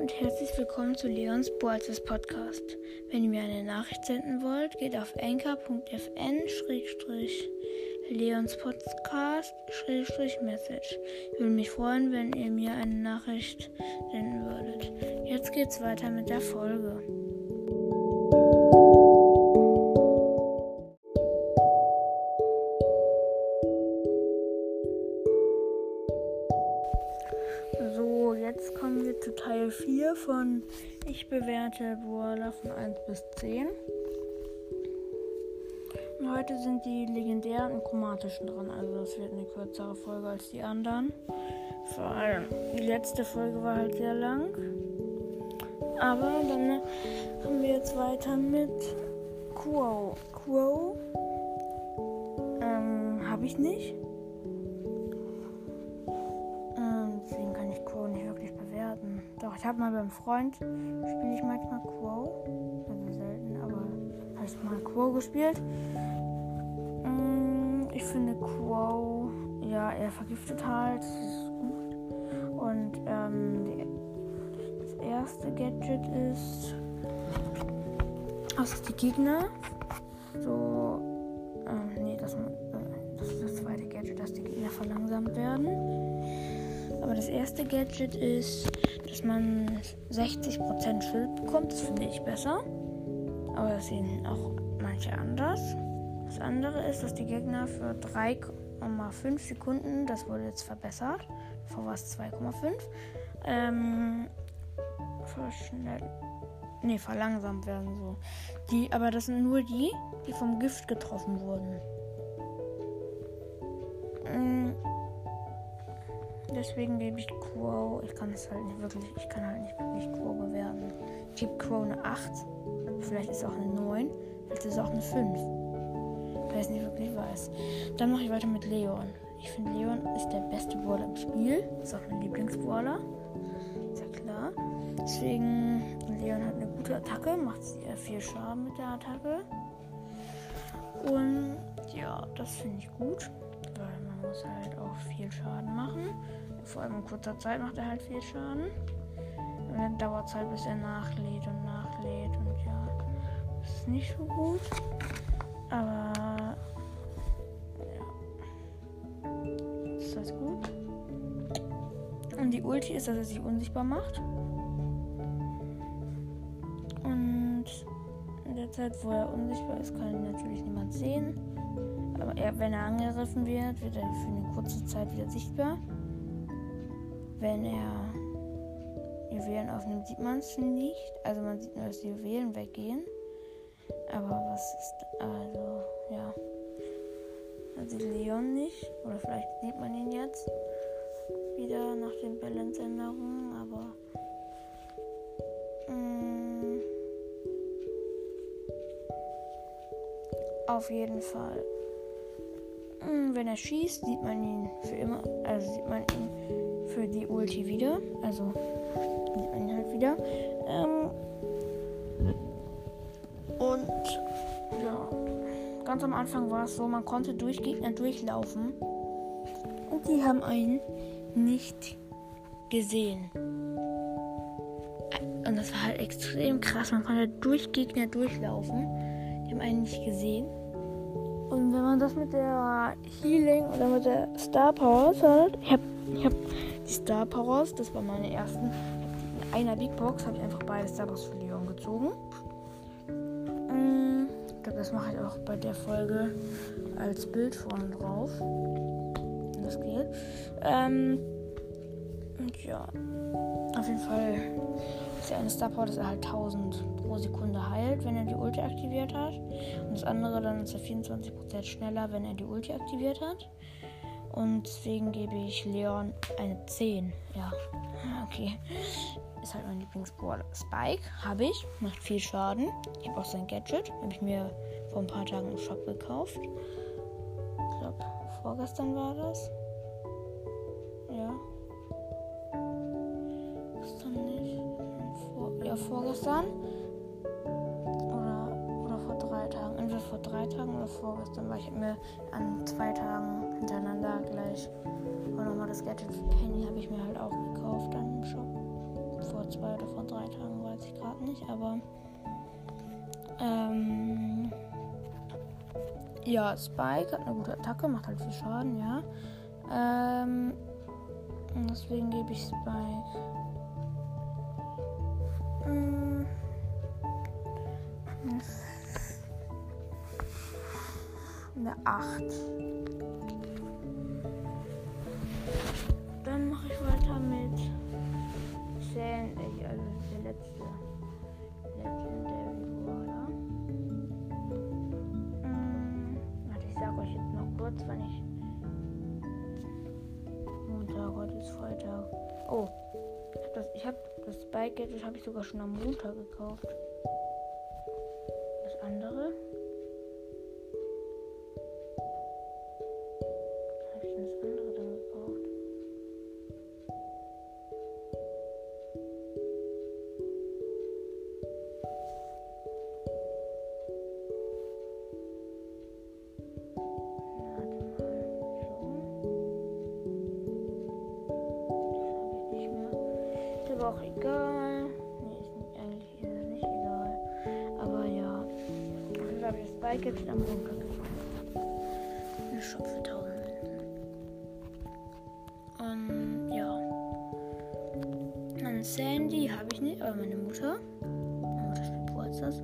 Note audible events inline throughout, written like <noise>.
und herzlich willkommen zu Leons Boalses Podcast. Wenn ihr mir eine Nachricht senden wollt, geht auf anchor.fn-leons Podcast-message. Ich würde mich freuen, wenn ihr mir eine Nachricht senden würdet. Jetzt geht's weiter mit der Folge. Jetzt kommen wir zu Teil 4 von Ich bewerte Brawler von 1 bis 10. Und heute sind die legendären und chromatischen dran, also das wird eine kürzere Folge als die anderen. Vor allem die letzte Folge war halt sehr lang. Aber dann haben wir jetzt weiter mit Quo. Quo ähm, habe ich nicht. Ich habe mal beim Freund spiele ich manchmal Quo. Also selten, aber ich mal Quo gespielt. Mm, ich finde Quo, ja, er vergiftet halt. Das ist gut. Und ähm, das erste Gadget ist. Also die Gegner. So. Ähm, nee, das, das ist das zweite Gadget, dass die Gegner verlangsamt werden. Aber das erste Gadget ist dass man 60% Schild bekommt. Das finde ich besser. Aber das sehen auch manche anders. Das andere ist, dass die Gegner für 3,5 Sekunden, das wurde jetzt verbessert, vor was 2,5, ähm, verschnell, nee, verlangsamt werden so. Die, aber das sind nur die, die vom Gift getroffen wurden. Ähm, Deswegen gebe ich Quo. Ich kann es halt nicht wirklich, ich kann halt nicht wirklich Quo bewerten. Ich gebe Quo eine 8. Vielleicht ist es auch eine 9. Vielleicht ist es auch eine 5. Weil ich es nicht wirklich weiß. Dann mache ich weiter mit Leon. Ich finde, Leon ist der beste Brawler im Spiel. Ist auch mein Lieblingsbrawler. Ist ja klar. Deswegen, Leon hat eine gute Attacke, macht sehr viel Schaden mit der Attacke. Und ja, das finde ich gut weil man muss halt auch viel Schaden machen. Vor allem in kurzer Zeit macht er halt viel Schaden. Und dann dauert es halt, bis er nachlädt und nachlädt und ja, das ist nicht so gut. Aber ja, ist das gut. Und die Ulti ist, dass er sich unsichtbar macht. Und in der Zeit, wo er unsichtbar ist, kann ihn natürlich niemand sehen. Er, wenn er angegriffen wird, wird er für eine kurze Zeit wieder sichtbar. Wenn er Juwelen aufnimmt, sieht man es nicht. Also man sieht nur, dass die Juwelen weggehen. Aber was ist. Also, ja. Man sieht Leon nicht. Oder vielleicht sieht man ihn jetzt wieder nach den Balance-Änderungen. Aber. Mm, auf jeden Fall. Wenn er schießt, sieht man ihn für immer, also sieht man ihn für die Ulti wieder. Also sieht man ihn halt wieder. Ähm, und ja, ganz am Anfang war es so, man konnte durch Gegner durchlaufen und die haben einen nicht gesehen. Und das war halt extrem krass. Man konnte durch Gegner durchlaufen. Die haben einen nicht gesehen. Und wenn man das mit der Healing oder mit der Star Powers hat, ich habe ich hab die Star Powers, das war meine ersten. In einer Big Box habe ich einfach beide Star Powers für Leon gezogen. Mm, ich glaube, das mache ich auch bei der Folge als Bild vorne drauf. Das geht. Ähm, und ja, auf jeden Fall ist ja eine Star Power, dass er halt 1000 pro Sekunde heilt, wenn er die Ulti aktiviert hat. Und das andere dann ist er 24% schneller, wenn er die Ulti aktiviert hat. Und deswegen gebe ich Leon eine 10. Ja, okay. Ist halt mein Lieblingsbrawler. Spike habe ich, macht viel Schaden. Ich habe auch sein Gadget. Habe ich mir vor ein paar Tagen im Shop gekauft. Ich glaube, vorgestern war das. Ja. Vor, ja, vorgestern. vor drei Tagen oder vorgestern, weil ich mir an zwei Tagen hintereinander gleich und nochmal das Gadget für Penny habe ich mir halt auch gekauft dann im Shop. vor zwei oder vor drei Tagen, weiß ich gerade nicht, aber ähm, ja, Spike hat eine gute Attacke, macht halt viel Schaden, ja. Ähm, deswegen gebe ich Spike. Eine 8. Dann mache ich weiter mit Sandy, also der letzte Legendary ich sage euch jetzt noch kurz, wann ich. Montag, heute ist Freitag. Oh, ich habe das, ich habe das Spike Gadget habe ich sogar schon am Montag gekauft. Aber auch egal. Nee, ist nicht, eigentlich ist es nicht egal. Aber ja. Dann habe ich das Bike jetzt am Montag Eine Shop für 1000 Und ja. Dann Sandy habe ich nicht, aber meine Mutter. Meine Mutter spielt Geburtstags.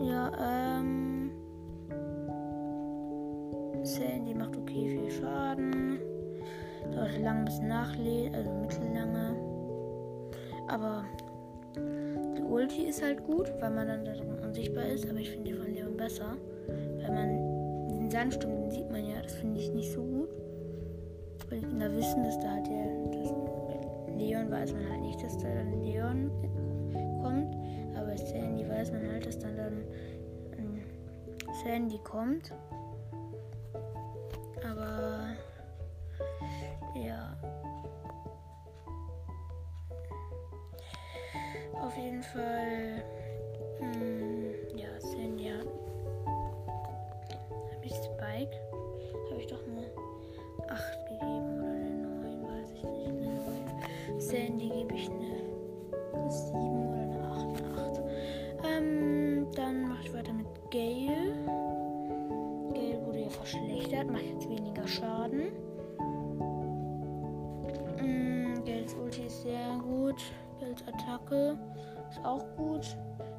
Ja, ähm. Sandy macht okay viel Schaden. Dauert lang bisschen nachlesen, also mittellange. Aber die Ulti ist halt gut, weil man dann darin unsichtbar ist. Aber ich finde die von Leon besser. Weil man den Sandsturm, den sieht man ja, das finde ich nicht so gut. Weil die Kinder wissen, dass da halt der Leon weiß man halt nicht, dass da dann Leon kommt. Aber Sandy weiß man halt, dass dann dann ähm, Sandy kommt. Aber ja. Auf jeden Fall. Auch gut.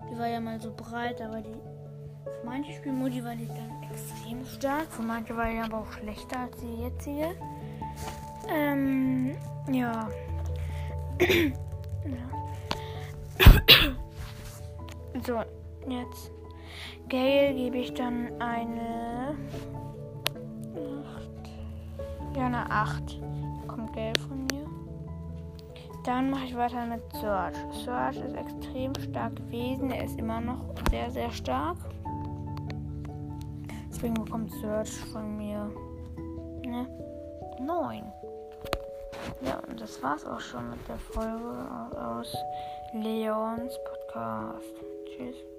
Die war ja mal so breit, aber die für manche Spielmodi war die dann extrem stark. Für manche war die aber auch schlechter als die jetzige. Ähm, ja. <clears throat> ja. <coughs> so, jetzt Gale gebe ich dann eine 8. Ja, eine 8. Da kommt Gale von dann mache ich weiter mit Search. Search ist extrem stark gewesen. Er ist immer noch sehr, sehr stark. Deswegen bekommt Search von mir ne? 9. Ja, und das war's auch schon mit der Folge aus Leons Podcast. Tschüss.